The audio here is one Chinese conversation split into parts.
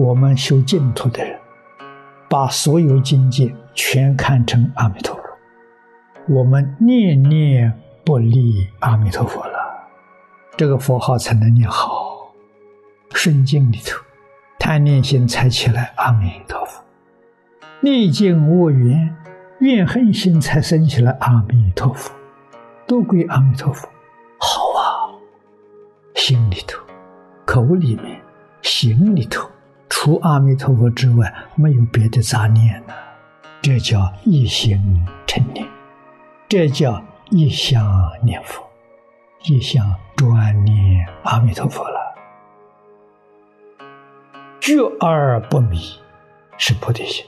我们修净土的人，把所有境界全看成阿弥陀佛，我们念念不离阿弥陀佛了，这个佛号才能念好。顺境里头，贪念心才起来阿弥陀佛；逆境恶缘，怨恨心才生起来阿弥陀佛，都归阿弥陀佛。好啊，心里头、口里面、行里头。除阿弥陀佛之外，没有别的杂念了，这叫一心成念，这叫一向念佛，一向专念阿弥陀佛了。觉而不迷是菩提心，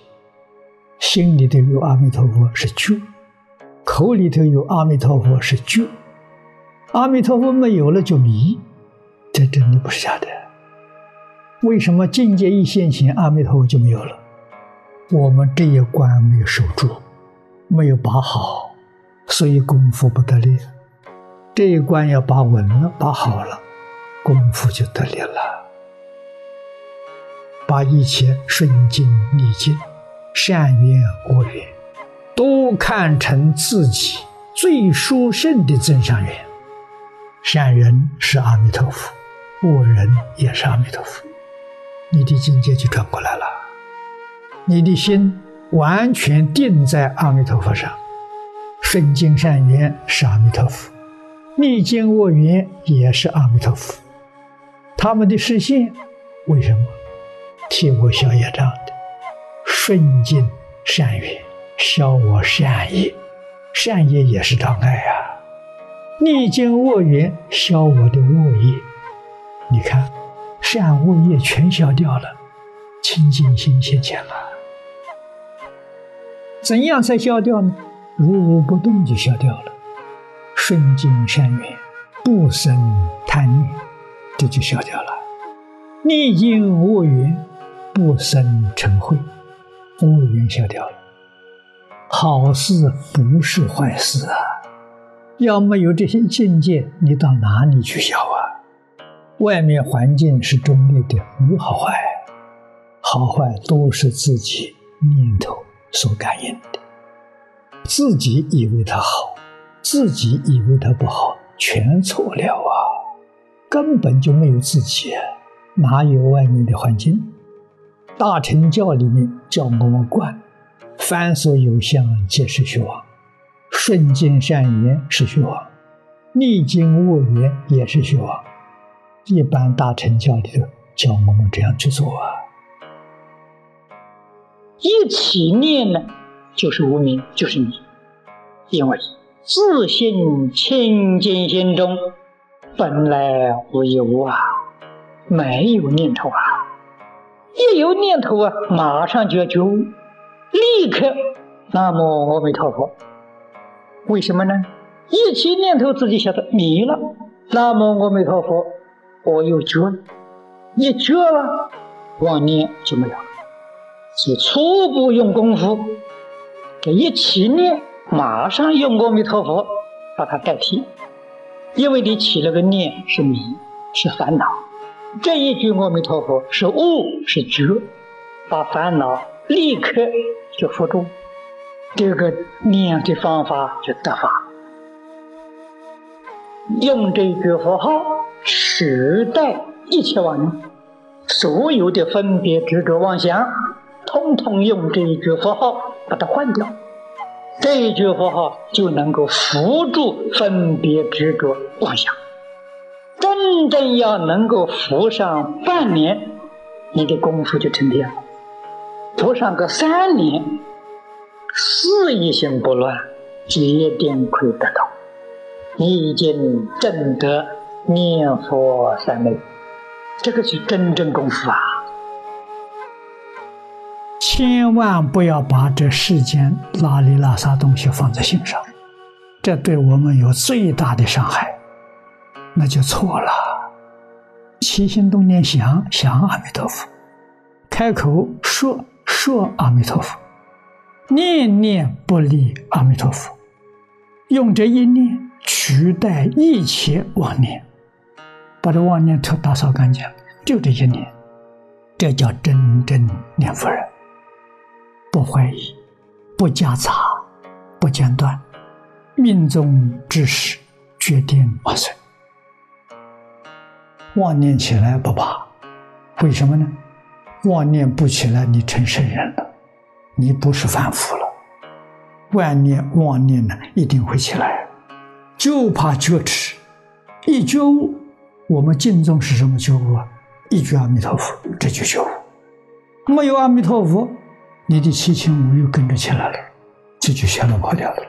心里头有阿弥陀佛是觉，口里头有阿弥陀佛是觉，阿弥陀佛没有了就迷，这真的不是假的。为什么境界一现前，阿弥陀佛就没有了？我们这一关没有守住，没有把好，所以功夫不得力。这一关要把稳了，把好了，功夫就得力了。把一切顺境逆境、善缘恶缘，都看成自己最殊胜的真善缘。善人是阿弥陀佛，恶人也是阿弥陀佛。你的境界就转过来了，你的心完全定在阿弥陀佛上，顺境善缘是阿弥陀佛，逆境恶缘也是阿弥陀佛。他们的视线为什么替我消业障的？顺境善缘消我善业，善业也是障碍啊。逆境恶缘消我的恶业，你看。善恶业全消掉了，清净心现前了。怎样才消掉呢？如如不动就消掉了。顺境善缘，不生贪念，这就消掉了。逆境恶缘，不生嗔恚，恶缘消掉了。好事不是坏事啊！要没有这些境界，你到哪里去消啊？外面环境是中立的，无好坏，好坏都是自己念头所感应的。自己以为它好，自己以为它不好，全错了啊！根本就没有自己，哪有外面的环境？大乘教里面叫我们观，凡所有相，皆是虚妄；顺境善缘是虚妄，逆境恶缘也是虚妄。一般大乘教里头教我们这样去做啊，一起念呢，就是无名，就是你，因为自信清净心中本来无一物啊，没有念头啊，一有念头啊，马上就要觉悟，立刻南无阿弥陀佛。为什么呢？一起念头自己晓得迷了，南无阿弥陀佛。我又觉了，一觉了，妄念就没有了。是初步用功夫，这一起念，马上用阿弥陀佛把它代替。因为你起了个念是迷，是烦恼，这一句阿弥陀佛是悟，是觉，把烦恼立刻就伏住，这个念的方法就得法。用这句佛号。时代一切妄念，所有的分别执着妄想，通通用这一句佛号把它换掉，这一句佛号就能够扶住分别执着妄想。真正要能够扶上半年，你的功夫就成天了；扶上个三年，事一心不乱，一定可以得到。你已经证得。念佛三昧，这个是真正功夫啊！千万不要把这世间拉里拉撒东西放在心上，这对我们有最大的伤害，那就错了。起心动念想想阿弥陀佛，开口说说阿弥陀佛，念念不离阿弥陀佛，用这一念取代一切妄念。把这妄念头打扫干净，就这一念，这叫真正念佛人，不怀疑，不夹杂，不间断，命中之时决定完成。妄念起来不怕，为什么呢？妄念不起来，你成圣人了，你不是凡夫了。万念妄念呢，一定会起来，就怕觉迟。一觉悟，我们敬重是什么觉悟啊？一句阿弥陀佛，这就觉悟。没有阿弥陀佛，你的七情五欲跟着起来了，这就全都跑掉了。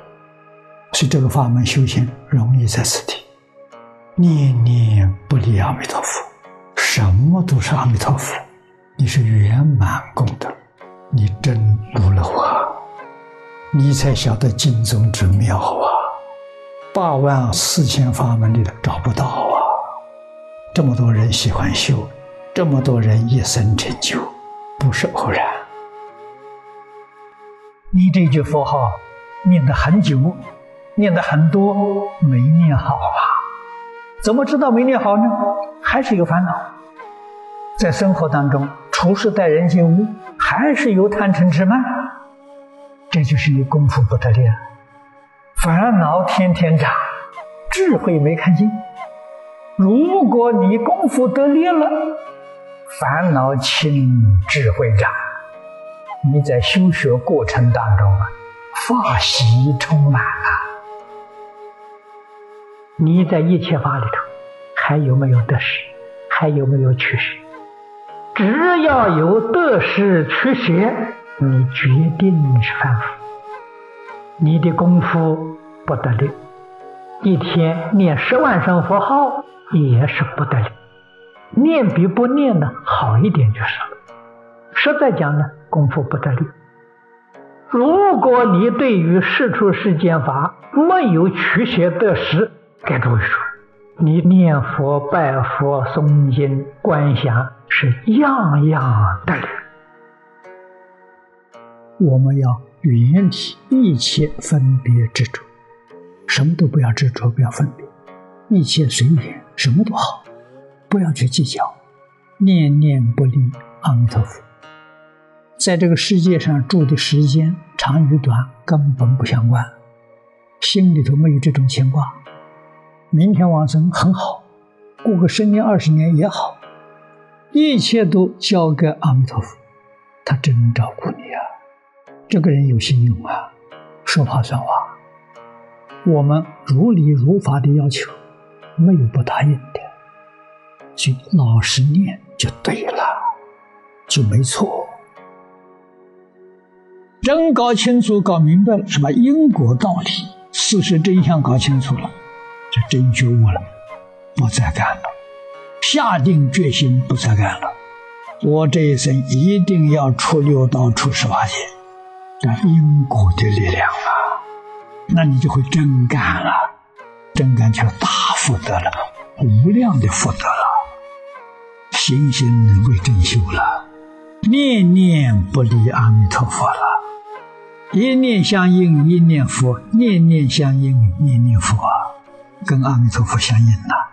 所以这个法门修行容易在此地，念念不离阿弥陀佛，什么都是阿弥陀佛。你是圆满功德，你真悟了啊！你才晓得经中之妙啊！八万四千法门里头找不到！这么多人喜欢修，这么多人一生成就，不是偶然。你这句佛号念得很久，念得很多，没念好啊？怎么知道没念好呢？还是有烦恼，在生活当中。处事待人接物，还是有贪嗔痴慢，这就是你功夫不得力，烦恼天天长，智慧没看见。如果你功夫得力了，烦恼轻，智慧长，你在修学过程当中啊，法喜充满了。你在一切法里头，还有没有得失？还有没有取舍？只要有得失取舍，你决定是凡夫。你的功夫不得力，一天念十万声佛号也是不得力。念比不念呢好一点就是了。实在讲呢，功夫不得力。如果你对于世出世间法没有取舍得失，该注意说。你念佛、拜佛、诵经、观想，是样样得力。我们要远离一切分别执着，什么都不要执着，不要分别，一切随缘，什么都好，不要去计较，念念不离阿弥陀佛。在这个世界上住的时间长与短根本不相关，心里头没有这种牵挂。明天往生很好，过个十年二十年也好，一切都交给阿弥陀佛，他真照顾你啊！这个人有信用啊，说话算话，我们如理如法的要求，没有不答应的，就老实念就对了，就没错。真搞清楚、搞明白了什么因果道理、事实真相，搞清楚了。这真觉悟了，不再干了，下定决心不再干了。我这一生一定要出六道、出十八界，这因果的力量啊！那你就会真干了，真干就大福德了，无量的福德了。心心为真修了，念念不离阿弥陀佛了，一念相应一念佛，念念相应念念佛。跟阿弥陀佛相应了。